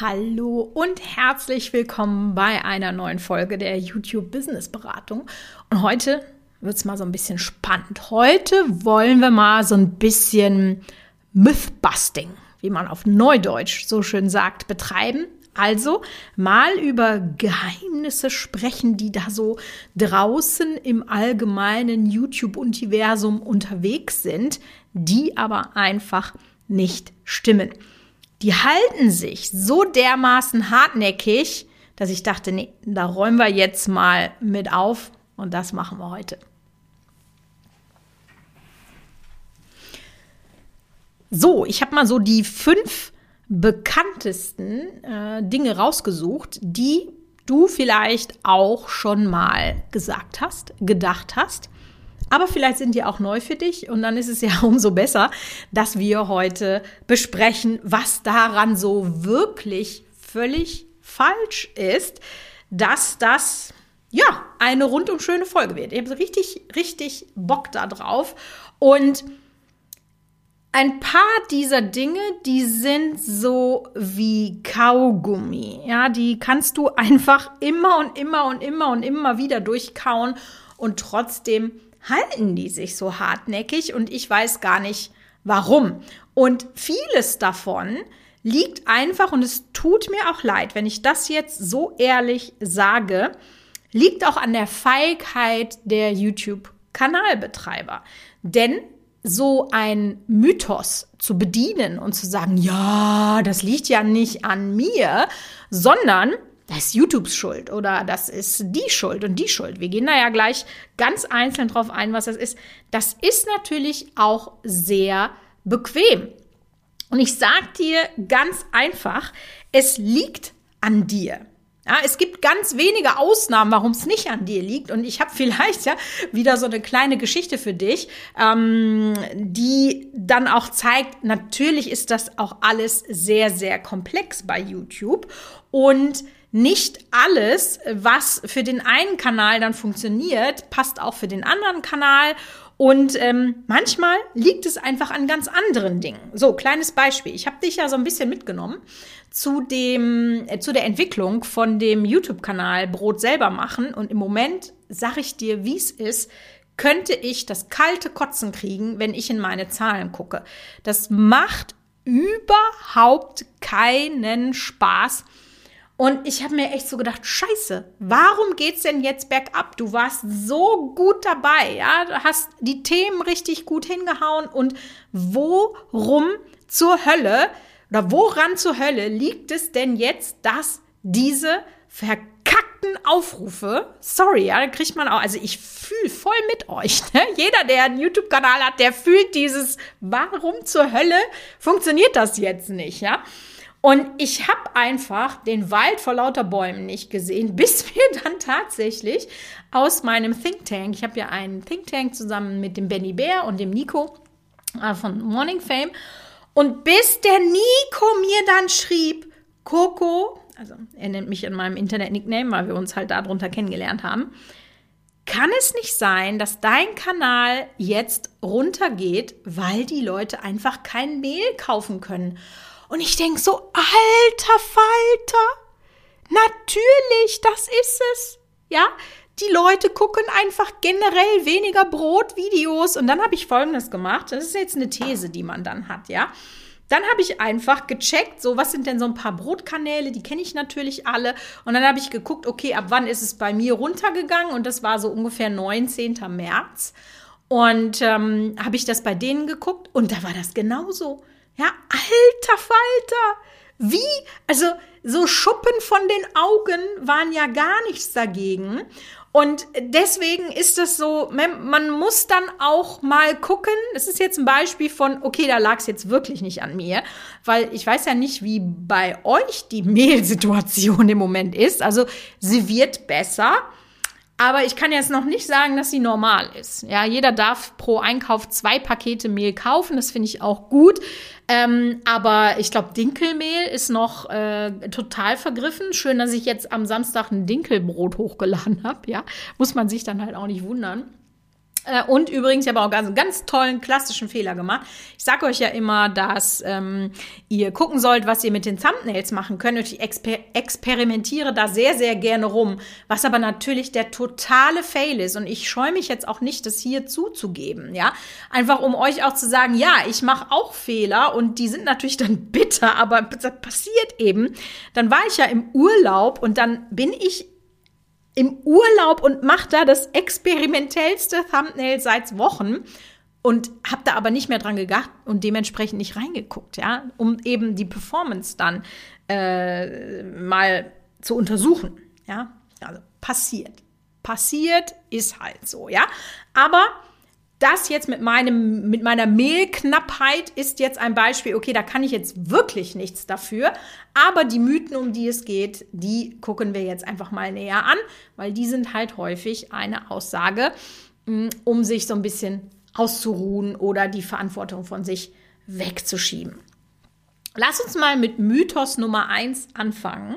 Hallo und herzlich willkommen bei einer neuen Folge der YouTube Business Beratung. Und heute wird es mal so ein bisschen spannend. Heute wollen wir mal so ein bisschen Mythbusting, wie man auf Neudeutsch so schön sagt, betreiben. Also mal über Geheimnisse sprechen, die da so draußen im allgemeinen YouTube-Universum unterwegs sind, die aber einfach nicht stimmen die halten sich so dermaßen hartnäckig, dass ich dachte, nee, da räumen wir jetzt mal mit auf und das machen wir heute. So, ich habe mal so die fünf bekanntesten äh, Dinge rausgesucht, die du vielleicht auch schon mal gesagt hast, gedacht hast. Aber vielleicht sind die auch neu für dich und dann ist es ja umso besser, dass wir heute besprechen, was daran so wirklich völlig falsch ist, dass das ja eine rundum schöne Folge wird. Ich habe so richtig, richtig Bock da drauf und ein paar dieser Dinge, die sind so wie Kaugummi. Ja, die kannst du einfach immer und immer und immer und immer wieder durchkauen und trotzdem halten die sich so hartnäckig und ich weiß gar nicht warum. Und vieles davon liegt einfach, und es tut mir auch leid, wenn ich das jetzt so ehrlich sage, liegt auch an der Feigheit der YouTube-Kanalbetreiber. Denn so ein Mythos zu bedienen und zu sagen, ja, das liegt ja nicht an mir, sondern das ist YouTubes Schuld oder das ist die Schuld und die Schuld. Wir gehen da ja gleich ganz einzeln drauf ein, was das ist. Das ist natürlich auch sehr bequem. Und ich sage dir ganz einfach, es liegt an dir. Ja, es gibt ganz wenige Ausnahmen, warum es nicht an dir liegt. Und ich habe vielleicht ja wieder so eine kleine Geschichte für dich, ähm, die dann auch zeigt, natürlich ist das auch alles sehr, sehr komplex bei YouTube. Und nicht alles, was für den einen Kanal dann funktioniert, passt auch für den anderen Kanal. Und ähm, manchmal liegt es einfach an ganz anderen Dingen. So, kleines Beispiel. Ich habe dich ja so ein bisschen mitgenommen zu dem, äh, zu der Entwicklung von dem YouTube-Kanal Brot selber machen. Und im Moment sage ich dir, wie es ist, könnte ich das kalte Kotzen kriegen, wenn ich in meine Zahlen gucke. Das macht überhaupt keinen Spaß. Und ich habe mir echt so gedacht, scheiße, warum geht's denn jetzt bergab? Du warst so gut dabei, ja, du hast die Themen richtig gut hingehauen und worum zur Hölle oder woran zur Hölle liegt es denn jetzt, dass diese verkackten Aufrufe, sorry, ja, da kriegt man auch, also ich fühle voll mit euch, ne? Jeder, der einen YouTube-Kanal hat, der fühlt dieses, warum zur Hölle funktioniert das jetzt nicht, ja? Und ich habe einfach den Wald vor lauter Bäumen nicht gesehen, bis wir dann tatsächlich aus meinem Think Tank, ich habe ja einen Think Tank zusammen mit dem Benny Bär und dem Nico äh, von Morning Fame. Und bis der Nico mir dann schrieb, Coco, also er nennt mich in meinem Internet-Nickname, weil wir uns halt darunter kennengelernt haben, kann es nicht sein, dass dein Kanal jetzt runtergeht, weil die Leute einfach kein Mehl kaufen können? Und ich denke so, alter Falter, natürlich, das ist es. Ja, die Leute gucken einfach generell weniger Brotvideos. Und dann habe ich Folgendes gemacht. Das ist jetzt eine These, die man dann hat, ja. Dann habe ich einfach gecheckt, so was sind denn so ein paar Brotkanäle, die kenne ich natürlich alle. Und dann habe ich geguckt, okay, ab wann ist es bei mir runtergegangen? Und das war so ungefähr 19. März. Und ähm, habe ich das bei denen geguckt und da war das genauso. Ja, alter Falter! Wie? Also, so Schuppen von den Augen waren ja gar nichts dagegen. Und deswegen ist das so, man muss dann auch mal gucken. Das ist jetzt ein Beispiel von, okay, da lag es jetzt wirklich nicht an mir, weil ich weiß ja nicht, wie bei euch die Mehlsituation im Moment ist. Also sie wird besser. Aber ich kann jetzt noch nicht sagen, dass sie normal ist. Ja, jeder darf pro Einkauf zwei Pakete Mehl kaufen. Das finde ich auch gut. Ähm, aber ich glaube, Dinkelmehl ist noch äh, total vergriffen. Schön, dass ich jetzt am Samstag ein Dinkelbrot hochgeladen habe. Ja, muss man sich dann halt auch nicht wundern. Äh, und übrigens, ich habe auch einen ganz tollen klassischen Fehler gemacht. Ich sage euch ja immer, dass ähm, ihr gucken sollt, was ihr mit den Thumbnails machen könnt. Und ich exper experimentiere da sehr, sehr gerne rum. Was aber natürlich der totale Fail ist. Und ich scheue mich jetzt auch nicht, das hier zuzugeben. Ja, einfach um euch auch zu sagen, ja, ich mache auch Fehler und die sind natürlich dann bitter, aber das passiert eben. Dann war ich ja im Urlaub und dann bin ich im Urlaub und mache da das experimentellste Thumbnail seit Wochen und habe da aber nicht mehr dran gedacht und dementsprechend nicht reingeguckt, ja, um eben die Performance dann äh, mal zu untersuchen, ja. Also passiert, passiert ist halt so, ja. Aber das jetzt mit meinem, mit meiner Mehlknappheit ist jetzt ein Beispiel, okay, da kann ich jetzt wirklich nichts dafür. Aber die Mythen, um die es geht, die gucken wir jetzt einfach mal näher an, weil die sind halt häufig eine Aussage, mm, um sich so ein bisschen auszuruhen oder die Verantwortung von sich wegzuschieben. Lass uns mal mit Mythos Nummer eins anfangen.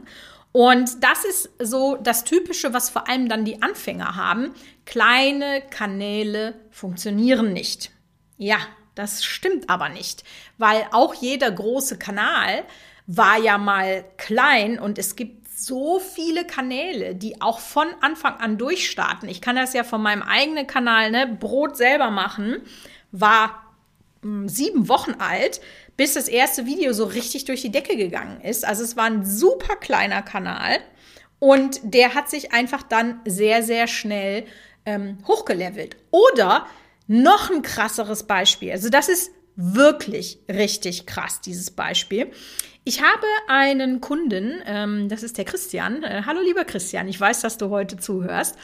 Und das ist so das Typische, was vor allem dann die Anfänger haben. Kleine Kanäle funktionieren nicht. Ja, das stimmt aber nicht, weil auch jeder große Kanal war ja mal klein und es gibt so viele Kanäle, die auch von Anfang an durchstarten. Ich kann das ja von meinem eigenen Kanal, ne, Brot selber machen, war hm, sieben Wochen alt bis das erste Video so richtig durch die Decke gegangen ist. Also es war ein super kleiner Kanal und der hat sich einfach dann sehr, sehr schnell ähm, hochgelevelt. Oder noch ein krasseres Beispiel. Also das ist wirklich richtig krass, dieses Beispiel. Ich habe einen Kunden, ähm, das ist der Christian. Äh, hallo lieber Christian, ich weiß, dass du heute zuhörst.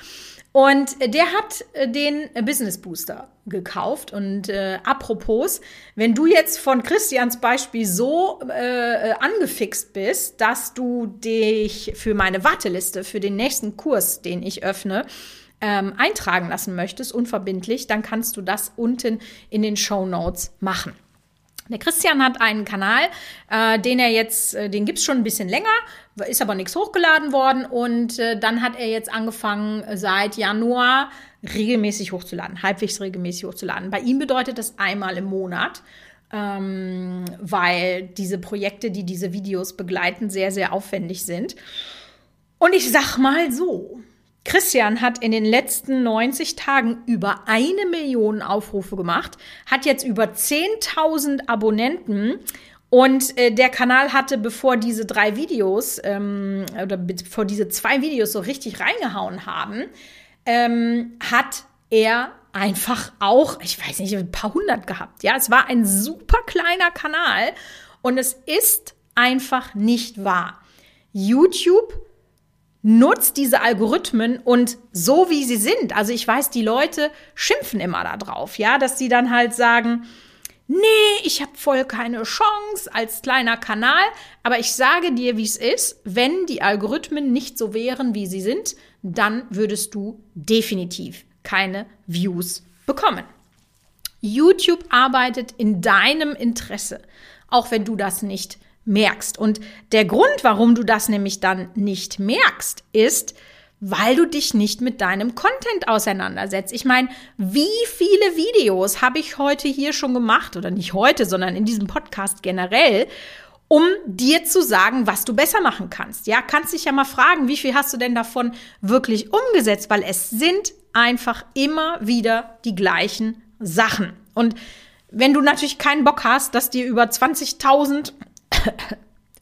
Und der hat äh, den Business Booster gekauft. Und äh, apropos, wenn du jetzt von Christians Beispiel so äh, angefixt bist, dass du dich für meine Warteliste, für den nächsten Kurs, den ich öffne, ähm, eintragen lassen möchtest, unverbindlich, dann kannst du das unten in den Show Notes machen. Der Christian hat einen Kanal, äh, den er jetzt, äh, den gibt's schon ein bisschen länger, ist aber nichts hochgeladen worden und äh, dann hat er jetzt angefangen seit Januar regelmäßig hochzuladen, halbwegs regelmäßig hochzuladen. Bei ihm bedeutet das einmal im Monat, ähm, weil diese Projekte, die diese Videos begleiten, sehr, sehr aufwendig sind. Und ich sag mal so, Christian hat in den letzten 90 Tagen über eine Million Aufrufe gemacht, hat jetzt über 10.000 Abonnenten und äh, der Kanal hatte, bevor diese drei Videos ähm, oder bevor diese zwei Videos so richtig reingehauen haben, ähm, hat er einfach auch, ich weiß nicht, ein paar hundert gehabt. Ja, es war ein super kleiner Kanal und es ist einfach nicht wahr. YouTube nutzt diese Algorithmen und so wie sie sind. Also ich weiß, die Leute schimpfen immer darauf, ja, dass sie dann halt sagen, nee, ich habe voll keine Chance als kleiner Kanal, aber ich sage dir, wie es ist, wenn die Algorithmen nicht so wären, wie sie sind, dann würdest du definitiv keine Views bekommen. YouTube arbeitet in deinem Interesse, auch wenn du das nicht merkst. Und der Grund, warum du das nämlich dann nicht merkst, ist, weil du dich nicht mit deinem Content auseinandersetzt. Ich meine, wie viele Videos habe ich heute hier schon gemacht oder nicht heute, sondern in diesem Podcast generell, um dir zu sagen, was du besser machen kannst. Ja, kannst dich ja mal fragen, wie viel hast du denn davon wirklich umgesetzt, weil es sind einfach immer wieder die gleichen Sachen. Und wenn du natürlich keinen Bock hast, dass dir über 20.000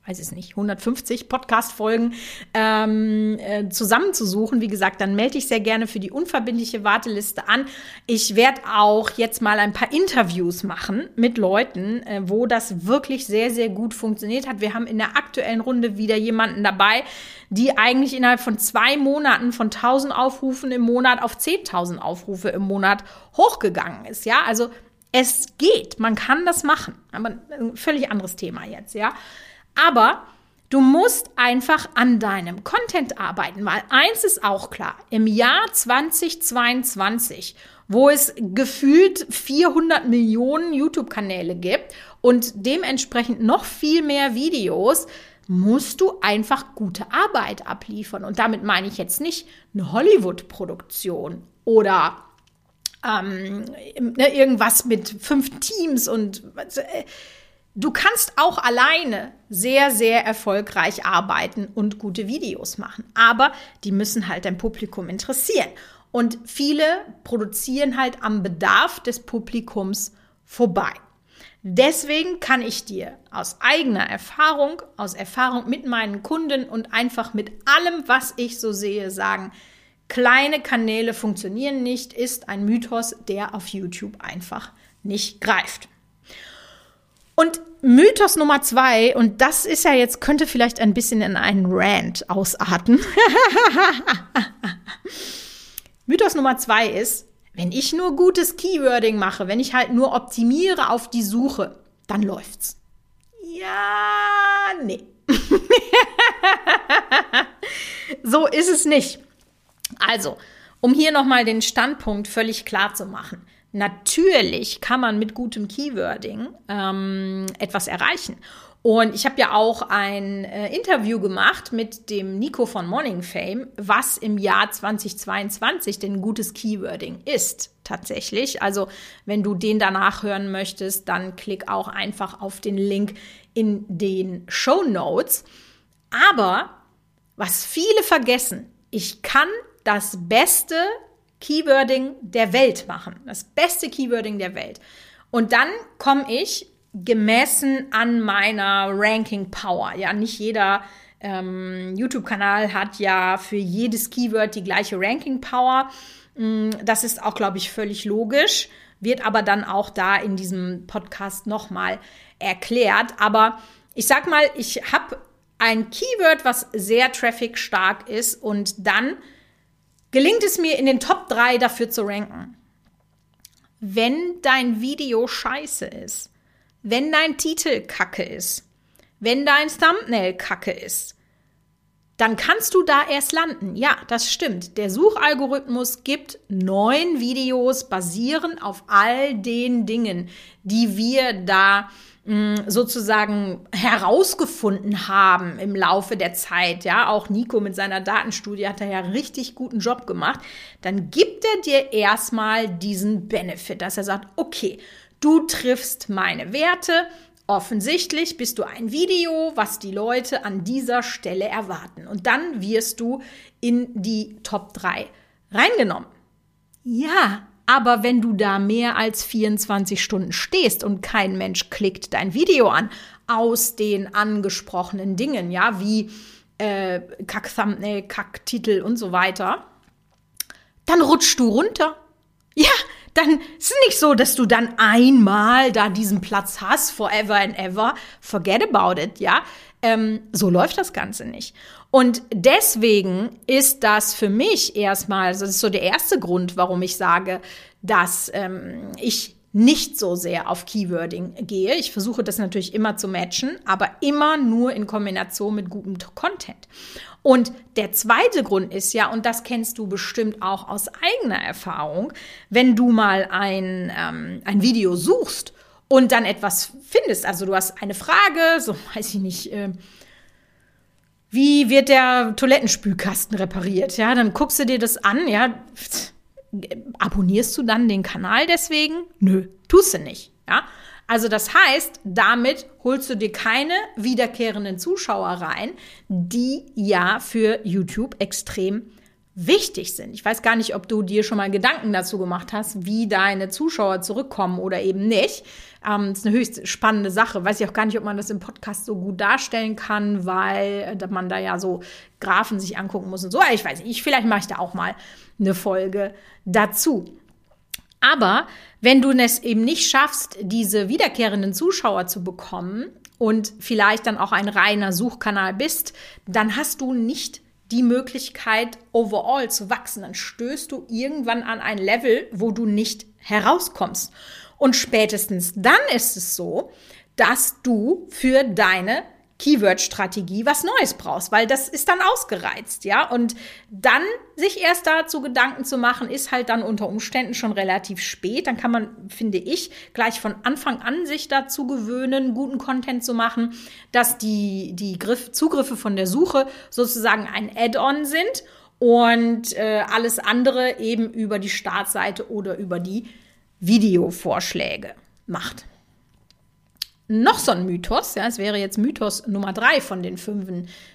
weiß es nicht, 150 Podcast-Folgen ähm, äh, zusammenzusuchen. Wie gesagt, dann melde ich sehr gerne für die unverbindliche Warteliste an. Ich werde auch jetzt mal ein paar Interviews machen mit Leuten, äh, wo das wirklich sehr, sehr gut funktioniert hat. Wir haben in der aktuellen Runde wieder jemanden dabei, die eigentlich innerhalb von zwei Monaten von 1000 Aufrufen im Monat auf 10.000 Aufrufe im Monat hochgegangen ist. Ja, also es geht, man kann das machen. Aber ein völlig anderes Thema jetzt, ja. Aber du musst einfach an deinem Content arbeiten, weil eins ist auch klar, im Jahr 2022, wo es gefühlt 400 Millionen YouTube-Kanäle gibt und dementsprechend noch viel mehr Videos, musst du einfach gute Arbeit abliefern. Und damit meine ich jetzt nicht eine Hollywood-Produktion oder ähm, ne, irgendwas mit fünf Teams und äh, du kannst auch alleine sehr, sehr erfolgreich arbeiten und gute Videos machen. Aber die müssen halt dein Publikum interessieren. Und viele produzieren halt am Bedarf des Publikums vorbei. Deswegen kann ich dir aus eigener Erfahrung, aus Erfahrung mit meinen Kunden und einfach mit allem, was ich so sehe, sagen, kleine Kanäle funktionieren nicht, ist ein Mythos, der auf YouTube einfach nicht greift. Und Mythos Nummer zwei, und das ist ja jetzt, könnte vielleicht ein bisschen in einen Rant ausarten. Mythos Nummer zwei ist, wenn ich nur gutes Keywording mache, wenn ich halt nur optimiere auf die Suche, dann läuft's. Ja, nee. so ist es nicht. Also, um hier nochmal den Standpunkt völlig klar zu machen. Natürlich kann man mit gutem Keywording ähm, etwas erreichen. Und ich habe ja auch ein äh, Interview gemacht mit dem Nico von Morning Fame, was im Jahr 2022 denn gutes Keywording ist tatsächlich. Also wenn du den danach hören möchtest, dann klick auch einfach auf den Link in den Show Notes. Aber was viele vergessen, ich kann das beste Keywording der Welt machen. Das beste Keywording der Welt. Und dann komme ich gemessen an meiner Ranking Power. Ja, nicht jeder ähm, YouTube-Kanal hat ja für jedes Keyword die gleiche Ranking Power. Mm, das ist auch, glaube ich, völlig logisch, wird aber dann auch da in diesem Podcast nochmal erklärt. Aber ich sag mal, ich habe ein Keyword, was sehr traffic-stark ist und dann gelingt es mir in den Top 3 dafür zu ranken. Wenn dein Video scheiße ist, wenn dein Titel kacke ist, wenn dein Thumbnail kacke ist, dann kannst du da erst landen. Ja, das stimmt. Der Suchalgorithmus gibt neun Videos basierend auf all den Dingen, die wir da mm, sozusagen herausgefunden haben im Laufe der Zeit. Ja, auch Nico mit seiner Datenstudie hat da ja richtig guten Job gemacht. Dann gibt er dir erstmal diesen Benefit, dass er sagt, okay, Du triffst meine Werte. Offensichtlich bist du ein Video, was die Leute an dieser Stelle erwarten. Und dann wirst du in die Top 3 reingenommen. Ja, aber wenn du da mehr als 24 Stunden stehst und kein Mensch klickt dein Video an, aus den angesprochenen Dingen, ja, wie äh, Kack-Thumbnail, Kack-Titel und so weiter, dann rutschst du runter. Ja, dann ist es nicht so, dass du dann einmal da diesen Platz hast, forever and ever. Forget about it, ja. Ähm, so läuft das Ganze nicht. Und deswegen ist das für mich erstmal, das ist so der erste Grund, warum ich sage, dass ähm, ich nicht so sehr auf Keywording gehe. Ich versuche das natürlich immer zu matchen, aber immer nur in Kombination mit gutem Content. Und der zweite Grund ist ja, und das kennst du bestimmt auch aus eigener Erfahrung, wenn du mal ein, ähm, ein Video suchst und dann etwas findest, also du hast eine Frage, so weiß ich nicht, äh, wie wird der Toilettenspülkasten repariert? Ja, dann guckst du dir das an, ja, abonnierst du dann den Kanal deswegen? Nö, tust du nicht, ja. Also das heißt, damit holst du dir keine wiederkehrenden Zuschauer rein, die ja für YouTube extrem wichtig sind. Ich weiß gar nicht, ob du dir schon mal Gedanken dazu gemacht hast, wie deine Zuschauer zurückkommen oder eben nicht. Ähm, das ist eine höchst spannende Sache. Weiß ich auch gar nicht, ob man das im Podcast so gut darstellen kann, weil äh, man da ja so Graphen sich angucken muss und so. Ich weiß nicht, vielleicht mache ich da auch mal eine Folge dazu. Aber wenn du es eben nicht schaffst, diese wiederkehrenden Zuschauer zu bekommen und vielleicht dann auch ein reiner Suchkanal bist, dann hast du nicht die Möglichkeit, overall zu wachsen. Dann stößt du irgendwann an ein Level, wo du nicht herauskommst. Und spätestens dann ist es so, dass du für deine Keyword-Strategie was Neues brauchst, weil das ist dann ausgereizt, ja. Und dann sich erst dazu Gedanken zu machen, ist halt dann unter Umständen schon relativ spät. Dann kann man, finde ich, gleich von Anfang an sich dazu gewöhnen, guten Content zu machen, dass die, die Griff, Zugriffe von der Suche sozusagen ein Add-on sind und äh, alles andere eben über die Startseite oder über die Videovorschläge macht. Noch so ein Mythos, ja, es wäre jetzt Mythos Nummer drei von den fünf,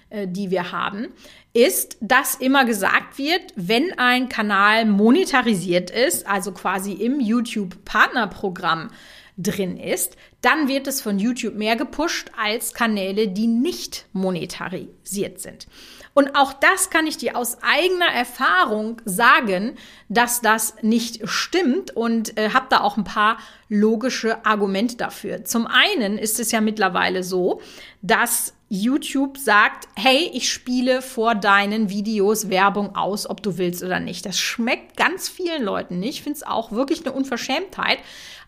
äh, die wir haben, ist, dass immer gesagt wird, wenn ein Kanal monetarisiert ist, also quasi im YouTube-Partnerprogramm drin ist, dann wird es von YouTube mehr gepusht als Kanäle, die nicht monetarisiert sind. Und auch das kann ich dir aus eigener Erfahrung sagen, dass das nicht stimmt und äh, habe da auch ein paar logische Argumente dafür. Zum einen ist es ja mittlerweile so, dass YouTube sagt, hey, ich spiele vor deinen Videos Werbung aus, ob du willst oder nicht. Das schmeckt ganz vielen Leuten nicht. Ich finde es auch wirklich eine Unverschämtheit.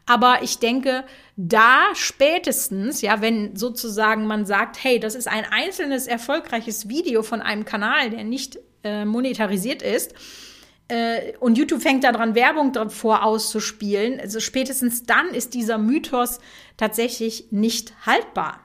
Aber ich denke, da spätestens, ja, wenn sozusagen man sagt, hey, das ist ein einzelnes erfolgreiches Video von einem Kanal, der nicht äh, monetarisiert ist, äh, und YouTube fängt daran, Werbung davor auszuspielen, also spätestens dann ist dieser Mythos tatsächlich nicht haltbar.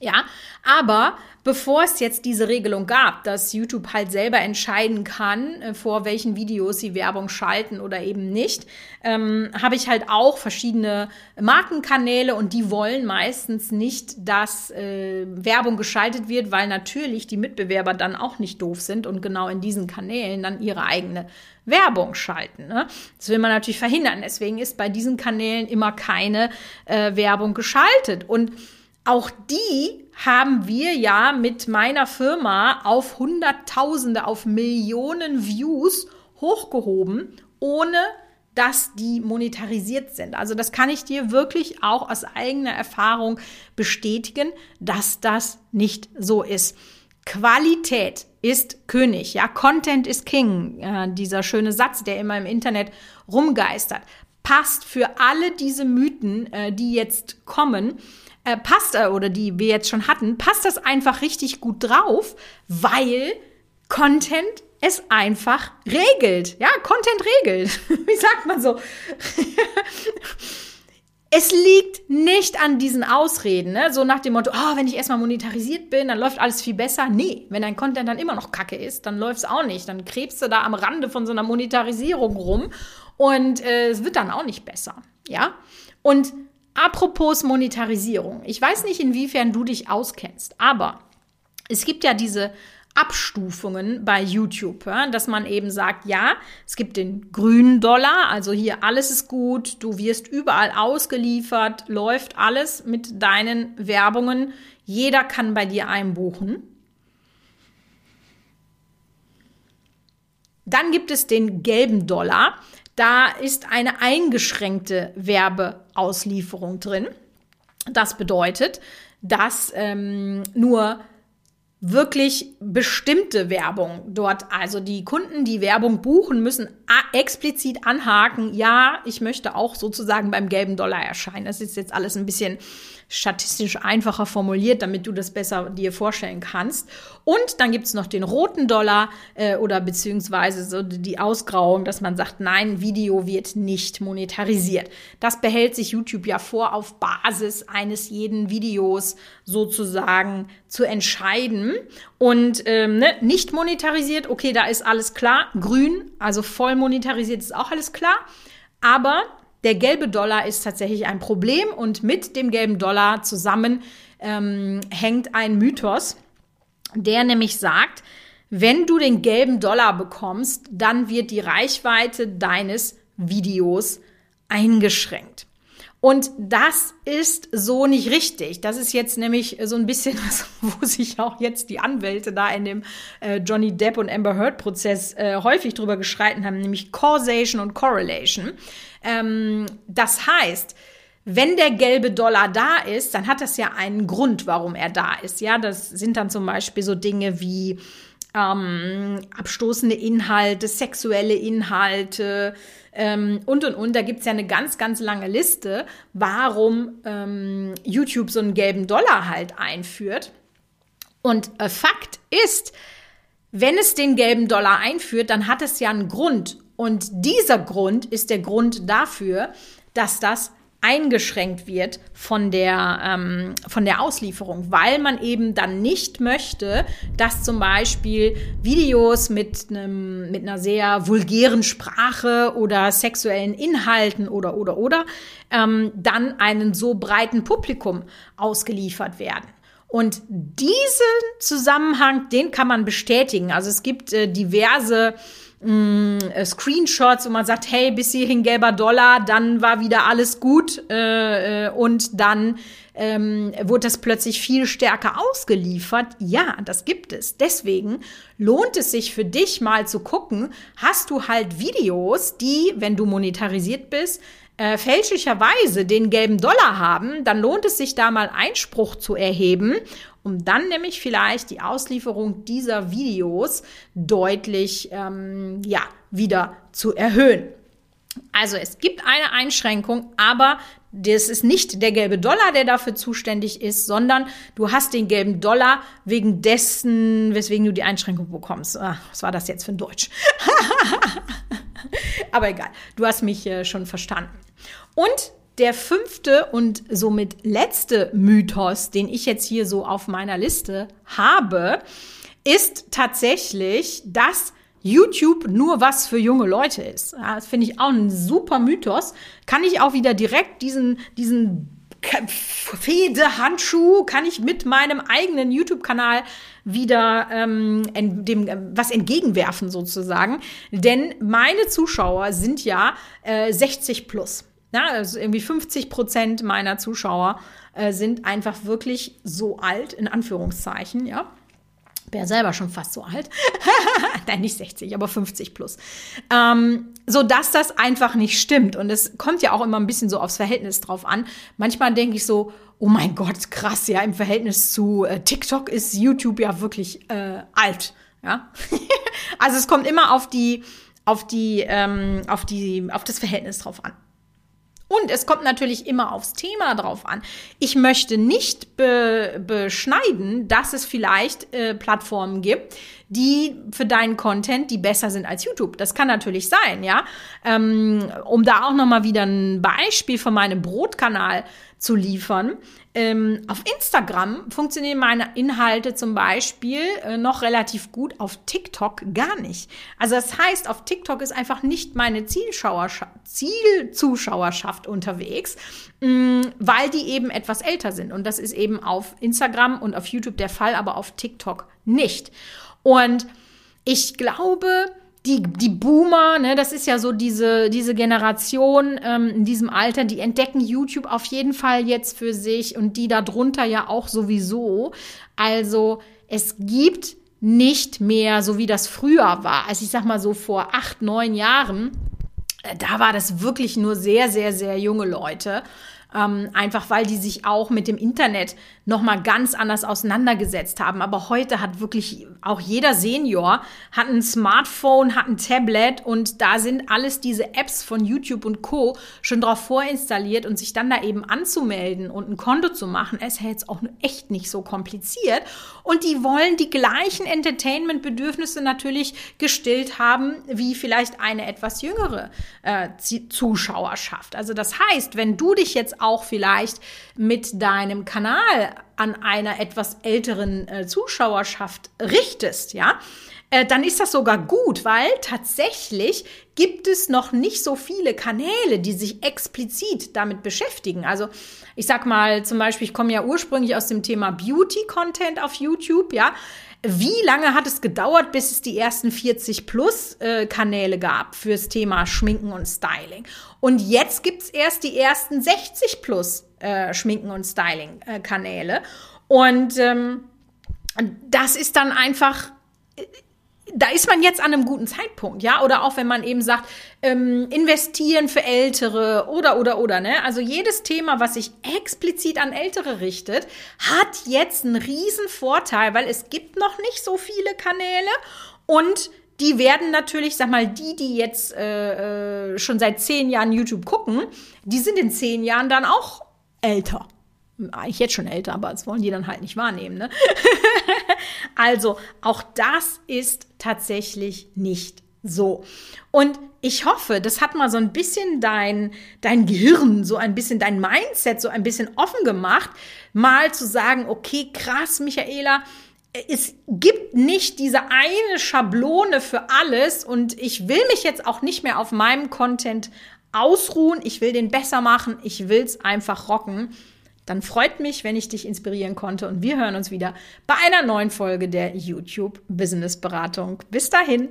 Ja, aber bevor es jetzt diese Regelung gab, dass YouTube halt selber entscheiden kann, äh, vor welchen Videos sie Werbung schalten oder eben nicht, ähm, habe ich halt auch verschiedene Markenkanäle und die wollen meistens nicht, dass äh, Werbung geschaltet wird, weil natürlich die Mitbewerber dann auch nicht doof sind und genau in diesen Kanälen dann ihre eigene Werbung schalten. Ne? Das will man natürlich verhindern. Deswegen ist bei diesen Kanälen immer keine äh, Werbung geschaltet. Und auch die haben wir ja mit meiner Firma auf Hunderttausende, auf Millionen Views hochgehoben, ohne dass die monetarisiert sind. Also das kann ich dir wirklich auch aus eigener Erfahrung bestätigen, dass das nicht so ist. Qualität ist König, ja, Content ist King, äh, dieser schöne Satz, der immer im Internet rumgeistert, passt für alle diese Mythen, äh, die jetzt kommen, äh, passt, äh, oder die wir jetzt schon hatten, passt das einfach richtig gut drauf, weil Content es einfach regelt. Ja, Content regelt. Wie sagt man so? es liegt nicht an diesen Ausreden, ne? so nach dem Motto, oh, wenn ich erstmal monetarisiert bin, dann läuft alles viel besser. Nee, wenn dein Content dann immer noch kacke ist, dann läuft es auch nicht. Dann krebst du da am Rande von so einer Monetarisierung rum und äh, es wird dann auch nicht besser. Ja, und Apropos Monetarisierung. Ich weiß nicht, inwiefern du dich auskennst, aber es gibt ja diese Abstufungen bei YouTube, dass man eben sagt, ja, es gibt den grünen Dollar, also hier alles ist gut, du wirst überall ausgeliefert, läuft alles mit deinen Werbungen, jeder kann bei dir einbuchen. Dann gibt es den gelben Dollar, da ist eine eingeschränkte Werbeauslieferung drin. Das bedeutet, dass ähm, nur wirklich bestimmte Werbung dort, also die Kunden, die Werbung buchen, müssen explizit anhaken, ja, ich möchte auch sozusagen beim gelben Dollar erscheinen. Das ist jetzt alles ein bisschen statistisch einfacher formuliert, damit du das besser dir vorstellen kannst. Und dann gibt es noch den roten Dollar äh, oder beziehungsweise so die Ausgrauung, dass man sagt, nein, Video wird nicht monetarisiert. Das behält sich YouTube ja vor, auf Basis eines jeden Videos sozusagen zu entscheiden. Und ähm, ne, nicht monetarisiert, okay, da ist alles klar. Grün, also voll monetarisiert ist auch alles klar. Aber der gelbe Dollar ist tatsächlich ein Problem und mit dem gelben Dollar zusammen ähm, hängt ein Mythos, der nämlich sagt, wenn du den gelben Dollar bekommst, dann wird die Reichweite deines Videos eingeschränkt. Und das ist so nicht richtig. Das ist jetzt nämlich so ein bisschen wo sich auch jetzt die Anwälte da in dem äh, Johnny Depp und Amber Heard Prozess äh, häufig drüber geschreiten haben, nämlich Causation und Correlation. Ähm, das heißt, wenn der gelbe Dollar da ist, dann hat das ja einen Grund, warum er da ist. Ja, das sind dann zum Beispiel so Dinge wie ähm, abstoßende Inhalte, sexuelle Inhalte ähm, und und und. Da gibt es ja eine ganz, ganz lange Liste, warum ähm, YouTube so einen gelben Dollar halt einführt. Und äh, Fakt ist, wenn es den gelben Dollar einführt, dann hat es ja einen Grund. Und dieser Grund ist der Grund dafür, dass das eingeschränkt wird von der, ähm, von der Auslieferung, weil man eben dann nicht möchte, dass zum Beispiel Videos mit, einem, mit einer sehr vulgären Sprache oder sexuellen Inhalten oder, oder, oder ähm, dann einem so breiten Publikum ausgeliefert werden. Und diesen Zusammenhang, den kann man bestätigen. Also es gibt äh, diverse mh, mm, äh, Screenshots, wo man sagt, hey, bis hierhin gelber Dollar, dann war wieder alles gut äh, äh, und dann ähm, wurde das plötzlich viel stärker ausgeliefert. Ja, das gibt es. Deswegen lohnt es sich für dich mal zu gucken, hast du halt Videos, die, wenn du monetarisiert bist, äh, fälschlicherweise den gelben Dollar haben, dann lohnt es sich da mal Einspruch zu erheben, um dann nämlich vielleicht die Auslieferung dieser Videos deutlich ähm, ja, wieder zu erhöhen. Also es gibt eine Einschränkung, aber das ist nicht der gelbe Dollar, der dafür zuständig ist, sondern du hast den gelben Dollar wegen dessen, weswegen du die Einschränkung bekommst. Ach, was war das jetzt für ein Deutsch? aber egal, du hast mich äh, schon verstanden. Und der fünfte und somit letzte Mythos, den ich jetzt hier so auf meiner Liste habe, ist tatsächlich, dass YouTube nur was für junge Leute ist. Das finde ich auch ein super Mythos. Kann ich auch wieder direkt diesen, diesen Fehdehandschuh kann ich mit meinem eigenen YouTube-Kanal wieder ähm, dem äh, was entgegenwerfen sozusagen. Denn meine Zuschauer sind ja äh, 60 plus. Ja, also irgendwie 50 Prozent meiner Zuschauer äh, sind einfach wirklich so alt, in Anführungszeichen, ja. Bin ja selber schon fast so alt. Nein, nicht 60, aber 50 plus. Ähm, so dass das einfach nicht stimmt. Und es kommt ja auch immer ein bisschen so aufs Verhältnis drauf an. Manchmal denke ich so, oh mein Gott, krass, ja, im Verhältnis zu äh, TikTok ist YouTube ja wirklich äh, alt. Ja. also es kommt immer auf die, auf die, ähm, auf die, auf das Verhältnis drauf an. Und es kommt natürlich immer aufs Thema drauf an. Ich möchte nicht be beschneiden, dass es vielleicht äh, Plattformen gibt, die für deinen Content, die besser sind als YouTube. Das kann natürlich sein, ja. Ähm, um da auch noch mal wieder ein Beispiel von meinem Brotkanal zu liefern. Ähm, auf Instagram funktionieren meine Inhalte zum Beispiel äh, noch relativ gut, auf TikTok gar nicht. Also das heißt, auf TikTok ist einfach nicht meine Zielzuschauerschaft unterwegs, weil die eben etwas älter sind. Und das ist eben auf Instagram und auf YouTube der Fall, aber auf TikTok nicht. Und ich glaube, die, die Boomer, ne, das ist ja so diese, diese Generation ähm, in diesem Alter, die entdecken YouTube auf jeden Fall jetzt für sich und die darunter ja auch sowieso. Also es gibt nicht mehr so wie das früher war. Also ich sag mal so vor acht, neun Jahren, da war das wirklich nur sehr, sehr, sehr junge Leute ähm, einfach weil die sich auch mit dem Internet nochmal ganz anders auseinandergesetzt haben. Aber heute hat wirklich auch jeder Senior hat ein Smartphone, hat ein Tablet und da sind alles diese Apps von YouTube und Co. schon drauf vorinstalliert und sich dann da eben anzumelden und ein Konto zu machen, ist ja jetzt auch echt nicht so kompliziert. Und die wollen die gleichen Entertainment-Bedürfnisse natürlich gestillt haben, wie vielleicht eine etwas jüngere äh, Zuschauerschaft. Also das heißt, wenn du dich jetzt auch vielleicht mit deinem Kanal an einer etwas älteren äh, Zuschauerschaft richtest, ja, äh, dann ist das sogar gut, weil tatsächlich gibt es noch nicht so viele Kanäle, die sich explizit damit beschäftigen. Also ich sag mal zum Beispiel, ich komme ja ursprünglich aus dem Thema Beauty-Content auf YouTube, ja. Wie lange hat es gedauert, bis es die ersten 40 plus äh, Kanäle gab fürs Thema Schminken und Styling? Und jetzt gibt es erst die ersten 60 plus äh, Schminken und Styling äh. Und ähm, das ist dann einfach da ist man jetzt an einem guten Zeitpunkt, ja, oder auch wenn man eben sagt, ähm, investieren für Ältere oder oder oder, ne? Also jedes Thema, was sich explizit an Ältere richtet, hat jetzt einen riesen Vorteil, weil es gibt noch nicht so viele Kanäle und die werden natürlich, sag mal, die, die jetzt äh, äh schon seit zehn Jahren YouTube gucken, die sind in zehn Jahren dann auch älter eigentlich jetzt schon älter, aber das wollen die dann halt nicht wahrnehmen. Ne? also auch das ist tatsächlich nicht so. Und Ich hoffe, das hat mal so ein bisschen dein, dein Gehirn, so ein bisschen dein Mindset, so ein bisschen offen gemacht, mal zu sagen, okay, krass, Michaela, es gibt nicht diese eine Schablone für alles und ich will mich jetzt auch nicht mehr auf meinem Content ausruhen. Ich will den besser machen. Ich will es einfach rocken. Dann freut mich, wenn ich dich inspirieren konnte und wir hören uns wieder bei einer neuen Folge der YouTube Business Beratung. Bis dahin.